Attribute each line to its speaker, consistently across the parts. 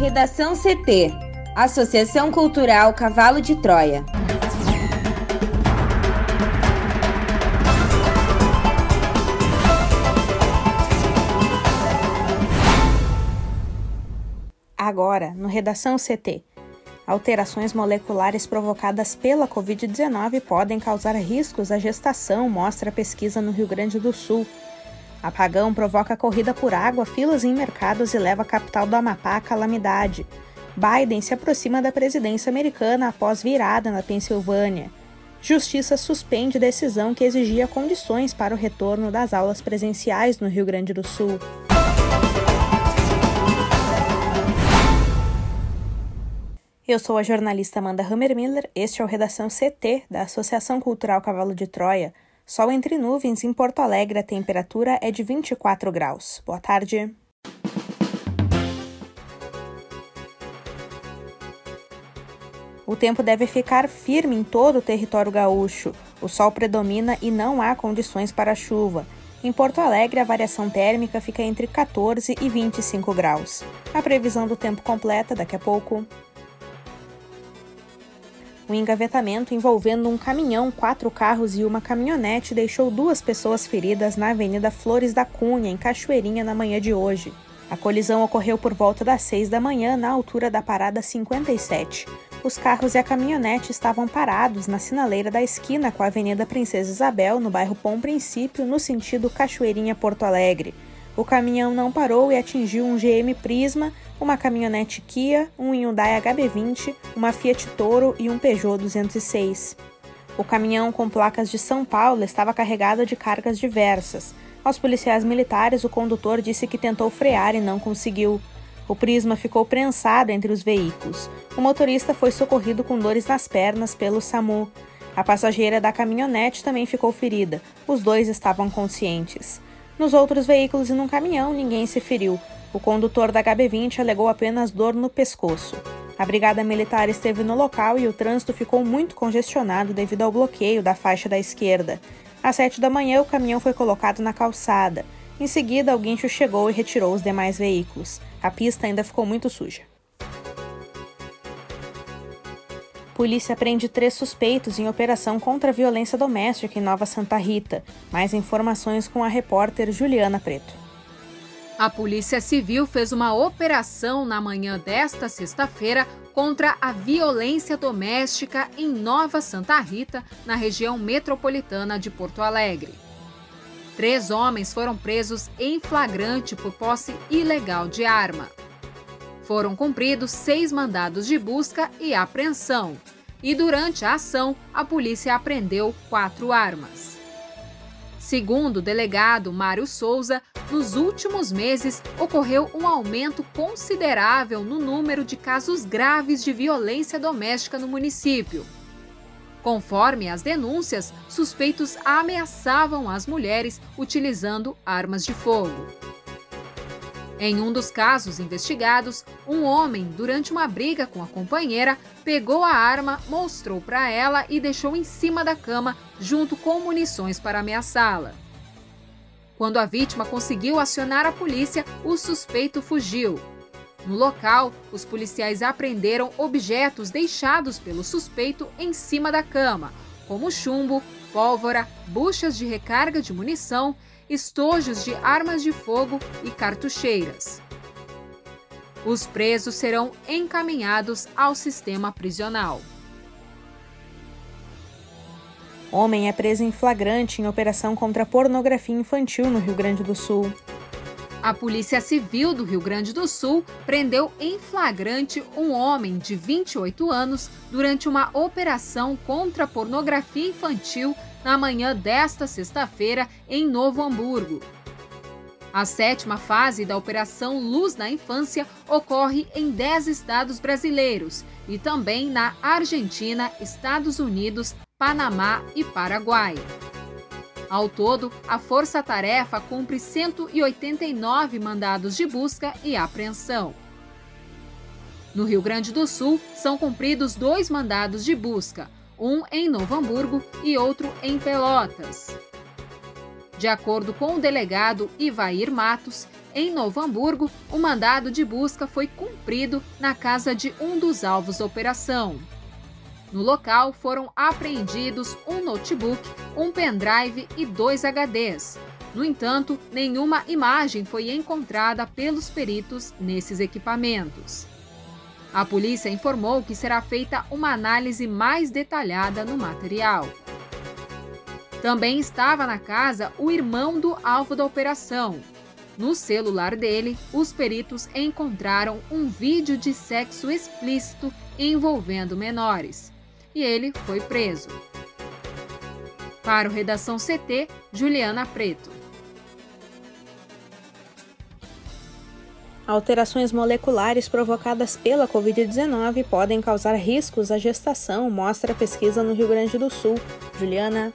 Speaker 1: Redação CT Associação Cultural Cavalo de Troia.
Speaker 2: Agora, no Redação CT. Alterações moleculares provocadas pela Covid-19 podem causar riscos à gestação, mostra a pesquisa no Rio Grande do Sul. Apagão provoca corrida por água, filas em mercados e leva a capital do Amapá à calamidade. Biden se aproxima da presidência americana após virada na Pensilvânia. Justiça suspende decisão que exigia condições para o retorno das aulas presenciais no Rio Grande do Sul. Eu sou a jornalista Amanda Hammermiller, este é o Redação CT da Associação Cultural Cavalo de Troia. Sol entre nuvens em Porto Alegre, a temperatura é de 24 graus. Boa tarde. O tempo deve ficar firme em todo o território gaúcho. O sol predomina e não há condições para chuva. Em Porto Alegre, a variação térmica fica entre 14 e 25 graus. A previsão do tempo completa daqui a pouco. O engavetamento envolvendo um caminhão, quatro carros e uma caminhonete deixou duas pessoas feridas na Avenida Flores da Cunha, em Cachoeirinha, na manhã de hoje. A colisão ocorreu por volta das 6 da manhã, na altura da parada 57. Os carros e a caminhonete estavam parados na sinaleira da esquina com a Avenida Princesa Isabel, no bairro Bom Princípio, no sentido Cachoeirinha-Porto Alegre. O caminhão não parou e atingiu um GM Prisma, uma caminhonete Kia, um Hyundai HB20, uma Fiat Toro e um Peugeot 206. O caminhão com placas de São Paulo estava carregado de cargas diversas. Aos policiais militares, o condutor disse que tentou frear e não conseguiu. O Prisma ficou prensado entre os veículos. O motorista foi socorrido com dores nas pernas pelo SAMU. A passageira da caminhonete também ficou ferida. Os dois estavam conscientes. Nos outros veículos e num caminhão, ninguém se feriu. O condutor da HB20 alegou apenas dor no pescoço. A brigada militar esteve no local e o trânsito ficou muito congestionado devido ao bloqueio da faixa da esquerda. Às sete da manhã, o caminhão foi colocado na calçada. Em seguida, guincho chegou e retirou os demais veículos. A pista ainda ficou muito suja. Polícia prende três suspeitos em operação contra a violência doméstica em Nova Santa Rita. Mais informações com a repórter Juliana Preto.
Speaker 3: A Polícia Civil fez uma operação na manhã desta sexta-feira contra a violência doméstica em Nova Santa Rita, na região metropolitana de Porto Alegre. Três homens foram presos em flagrante por posse ilegal de arma. Foram cumpridos seis mandados de busca e apreensão. E durante a ação, a polícia apreendeu quatro armas. Segundo o delegado Mário Souza, nos últimos meses ocorreu um aumento considerável no número de casos graves de violência doméstica no município. Conforme as denúncias, suspeitos ameaçavam as mulheres utilizando armas de fogo. Em um dos casos investigados, um homem, durante uma briga com a companheira, pegou a arma, mostrou para ela e deixou em cima da cama, junto com munições para ameaçá-la. Quando a vítima conseguiu acionar a polícia, o suspeito fugiu. No local, os policiais apreenderam objetos deixados pelo suspeito em cima da cama, como chumbo, pólvora, buchas de recarga de munição estojos de armas de fogo e cartucheiras. Os presos serão encaminhados ao sistema prisional.
Speaker 2: Homem é preso em flagrante em operação contra a pornografia infantil no Rio Grande do Sul.
Speaker 3: A Polícia Civil do Rio Grande do Sul prendeu em flagrante um homem de 28 anos durante uma operação contra a pornografia infantil na manhã desta sexta-feira em Novo Hamburgo. A sétima fase da Operação Luz na Infância ocorre em 10 estados brasileiros e também na Argentina, Estados Unidos, Panamá e Paraguai. Ao todo, a Força Tarefa cumpre 189 mandados de busca e apreensão. No Rio Grande do Sul, são cumpridos dois mandados de busca, um em Novo Hamburgo e outro em Pelotas. De acordo com o delegado Ivair Matos, em Novo Hamburgo, o mandado de busca foi cumprido na casa de um dos alvos da operação. No local foram apreendidos um notebook, um pendrive e dois HDs. No entanto, nenhuma imagem foi encontrada pelos peritos nesses equipamentos. A polícia informou que será feita uma análise mais detalhada no material. Também estava na casa o irmão do alvo da operação. No celular dele, os peritos encontraram um vídeo de sexo explícito envolvendo menores. E ele foi preso. Para o Redação CT, Juliana Preto.
Speaker 2: Alterações moleculares provocadas pela Covid-19 podem causar riscos à gestação, mostra a pesquisa no Rio Grande do Sul. Juliana.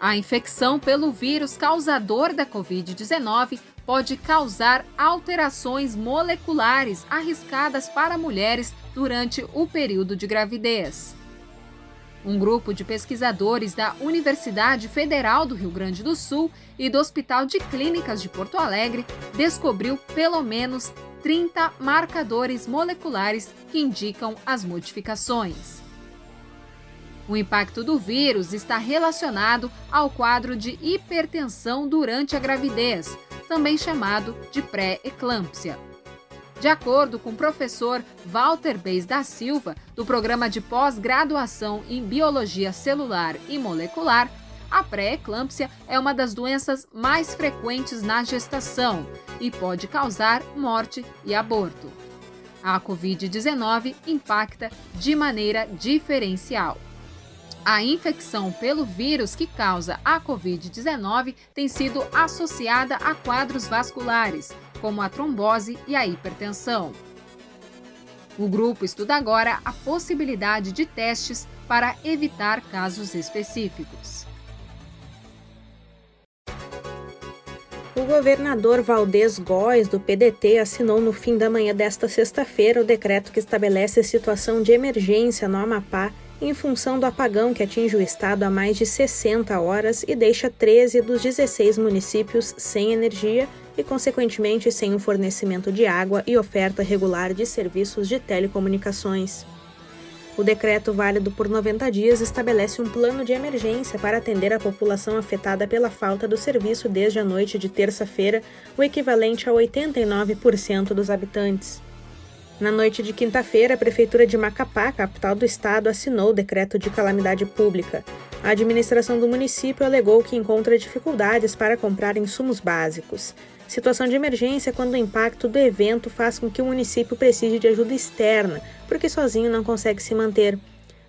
Speaker 3: A infecção pelo vírus causador da Covid-19 pode causar alterações moleculares arriscadas para mulheres durante o período de gravidez. Um grupo de pesquisadores da Universidade Federal do Rio Grande do Sul e do Hospital de Clínicas de Porto Alegre descobriu pelo menos 30 marcadores moleculares que indicam as modificações. O impacto do vírus está relacionado ao quadro de hipertensão durante a gravidez, também chamado de pré-eclâmpsia. De acordo com o professor Walter Beis da Silva, do programa de pós-graduação em Biologia Celular e Molecular, a pré-eclâmpsia é uma das doenças mais frequentes na gestação e pode causar morte e aborto. A Covid-19 impacta de maneira diferencial. A infecção pelo vírus que causa a Covid-19 tem sido associada a quadros vasculares, como a trombose e a hipertensão. O grupo estuda agora a possibilidade de testes para evitar casos específicos.
Speaker 2: O governador Valdez Góes, do PDT, assinou no fim da manhã desta sexta-feira o decreto que estabelece a situação de emergência no Amapá em função do apagão que atinge o estado há mais de 60 horas e deixa 13 dos 16 municípios sem energia e, consequentemente, sem o fornecimento de água e oferta regular de serviços de telecomunicações. O decreto, válido por 90 dias, estabelece um plano de emergência para atender a população afetada pela falta do serviço desde a noite de terça-feira, o equivalente a 89% dos habitantes. Na noite de quinta-feira, a Prefeitura de Macapá, capital do estado, assinou o decreto de calamidade pública. A administração do município alegou que encontra dificuldades para comprar insumos básicos. Situação de emergência é quando o impacto do evento faz com que o município precise de ajuda externa, porque sozinho não consegue se manter.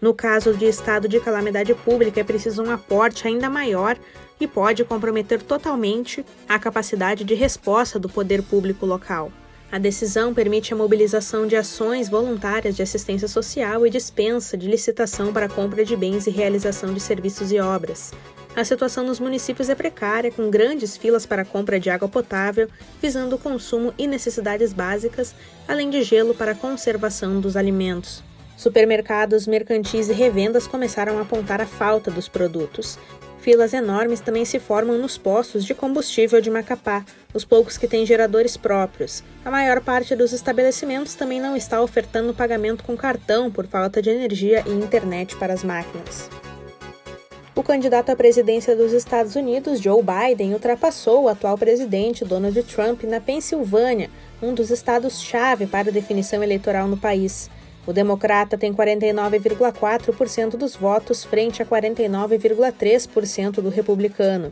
Speaker 2: No caso de estado de calamidade pública, é preciso um aporte ainda maior e pode comprometer totalmente a capacidade de resposta do poder público local. A decisão permite a mobilização de ações voluntárias de assistência social e dispensa de licitação para compra de bens e realização de serviços e obras. A situação nos municípios é precária, com grandes filas para compra de água potável, visando o consumo e necessidades básicas, além de gelo para conservação dos alimentos. Supermercados, mercantis e revendas começaram a apontar a falta dos produtos. Filas enormes também se formam nos postos de combustível de Macapá, os poucos que têm geradores próprios. A maior parte dos estabelecimentos também não está ofertando pagamento com cartão por falta de energia e internet para as máquinas. O candidato à presidência dos Estados Unidos, Joe Biden, ultrapassou o atual presidente Donald Trump na Pensilvânia, um dos estados-chave para a definição eleitoral no país. O democrata tem 49,4% dos votos frente a 49,3% do republicano.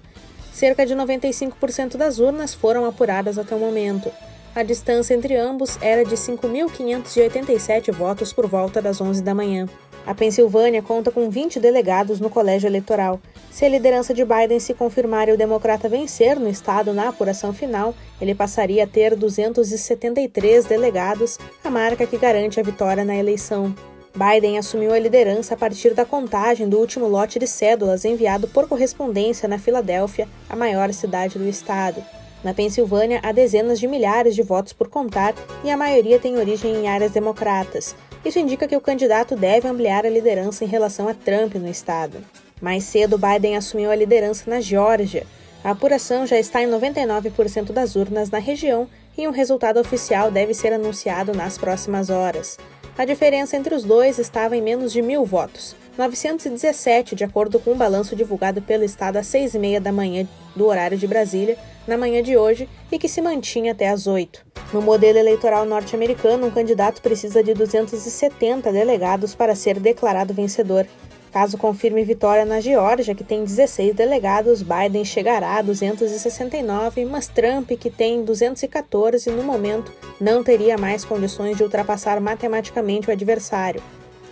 Speaker 2: Cerca de 95% das urnas foram apuradas até o momento. A distância entre ambos era de 5.587 votos por volta das 11 da manhã. A Pensilvânia conta com 20 delegados no colégio eleitoral. Se a liderança de Biden se confirmar e o democrata vencer no estado na apuração final, ele passaria a ter 273 delegados, a marca que garante a vitória na eleição. Biden assumiu a liderança a partir da contagem do último lote de cédulas enviado por correspondência na Filadélfia, a maior cidade do estado. Na Pensilvânia, há dezenas de milhares de votos por contar e a maioria tem origem em áreas democratas. Isso indica que o candidato deve ampliar a liderança em relação a Trump no estado. Mais cedo, Biden assumiu a liderança na Geórgia. A apuração já está em 99% das urnas na região e um resultado oficial deve ser anunciado nas próximas horas. A diferença entre os dois estava em menos de mil votos, 917, de acordo com o um balanço divulgado pelo Estado às seis e meia da manhã do horário de Brasília, na manhã de hoje, e que se mantinha até às 8. No modelo eleitoral norte-americano, um candidato precisa de 270 delegados para ser declarado vencedor. Caso confirme vitória na Geórgia, que tem 16 delegados, Biden chegará a 269, mas Trump, que tem 214 no momento, não teria mais condições de ultrapassar matematicamente o adversário.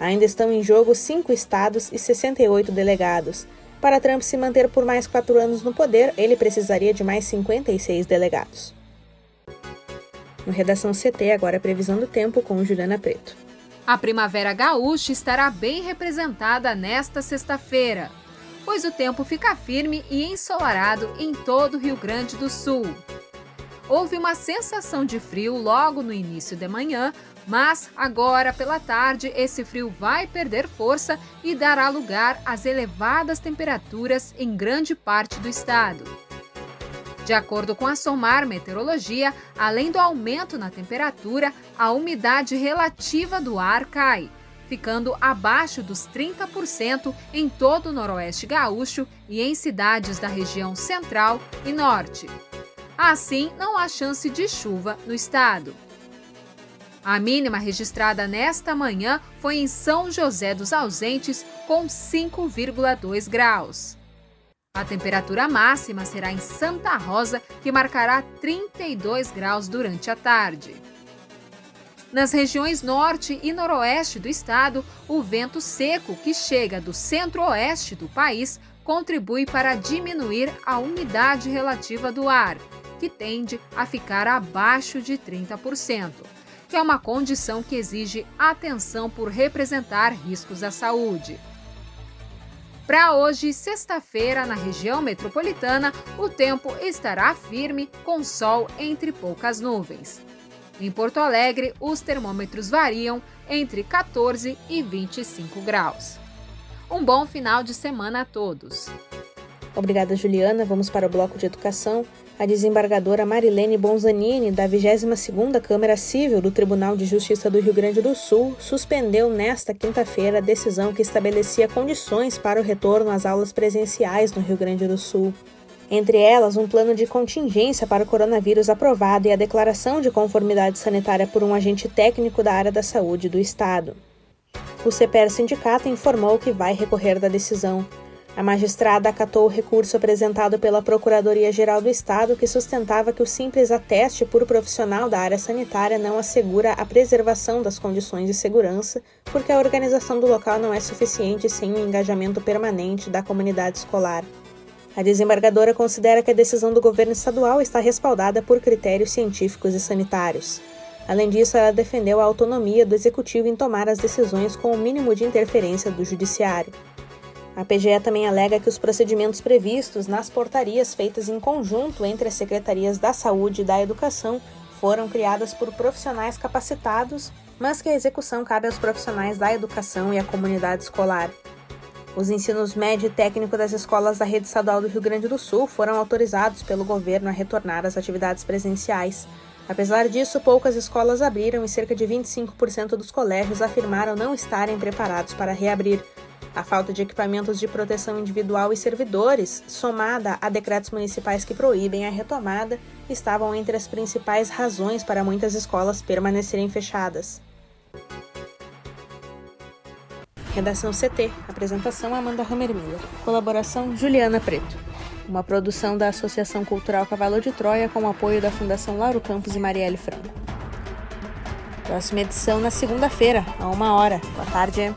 Speaker 2: Ainda estão em jogo cinco estados e 68 delegados. Para Trump se manter por mais quatro anos no poder, ele precisaria de mais 56 delegados. No Redação CT, agora previsão do tempo com Juliana Preto.
Speaker 3: A Primavera Gaúcha estará bem representada nesta sexta-feira, pois o tempo fica firme e ensolarado em todo o Rio Grande do Sul. Houve uma sensação de frio logo no início da manhã, mas agora pela tarde esse frio vai perder força e dará lugar às elevadas temperaturas em grande parte do estado. De acordo com a SOMAR Meteorologia, além do aumento na temperatura, a umidade relativa do ar cai, ficando abaixo dos 30% em todo o Noroeste Gaúcho e em cidades da região central e norte. Assim, não há chance de chuva no estado. A mínima registrada nesta manhã foi em São José dos Ausentes, com 5,2 graus. A temperatura máxima será em Santa Rosa, que marcará 32 graus durante a tarde. Nas regiões norte e noroeste do estado, o vento seco que chega do centro-oeste do país contribui para diminuir a umidade relativa do ar, que tende a ficar abaixo de 30%, que é uma condição que exige atenção por representar riscos à saúde. Para hoje, sexta-feira, na região metropolitana, o tempo estará firme, com sol entre poucas nuvens. Em Porto Alegre, os termômetros variam entre 14 e 25 graus. Um bom final de semana a todos.
Speaker 2: Obrigada, Juliana. Vamos para o bloco de educação a desembargadora Marilene Bonzanini, da 22ª Câmara Civil do Tribunal de Justiça do Rio Grande do Sul, suspendeu nesta quinta-feira a decisão que estabelecia condições para o retorno às aulas presenciais no Rio Grande do Sul. Entre elas, um plano de contingência para o coronavírus aprovado e a declaração de conformidade sanitária por um agente técnico da área da saúde do Estado. O CPR Sindicato informou que vai recorrer da decisão. A magistrada acatou o recurso apresentado pela Procuradoria-Geral do Estado, que sustentava que o simples ateste por profissional da área sanitária não assegura a preservação das condições de segurança, porque a organização do local não é suficiente sem o engajamento permanente da comunidade escolar. A desembargadora considera que a decisão do governo estadual está respaldada por critérios científicos e sanitários. Além disso, ela defendeu a autonomia do executivo em tomar as decisões com o mínimo de interferência do judiciário. A PGE também alega que os procedimentos previstos nas portarias feitas em conjunto entre as secretarias da Saúde e da Educação foram criadas por profissionais capacitados, mas que a execução cabe aos profissionais da educação e à comunidade escolar. Os ensinos médio e técnico das escolas da rede estadual do Rio Grande do Sul foram autorizados pelo governo a retornar às atividades presenciais. Apesar disso, poucas escolas abriram e cerca de 25% dos colégios afirmaram não estarem preparados para reabrir. A falta de equipamentos de proteção individual e servidores, somada a decretos municipais que proíbem a retomada, estavam entre as principais razões para muitas escolas permanecerem fechadas. Redação CT. Apresentação Amanda Hammermiller. Colaboração Juliana Preto. Uma produção da Associação Cultural Cavalo de Troia com o apoio da Fundação Lauro Campos e Marielle Franco. Próxima edição na segunda-feira, a uma hora. Boa tarde.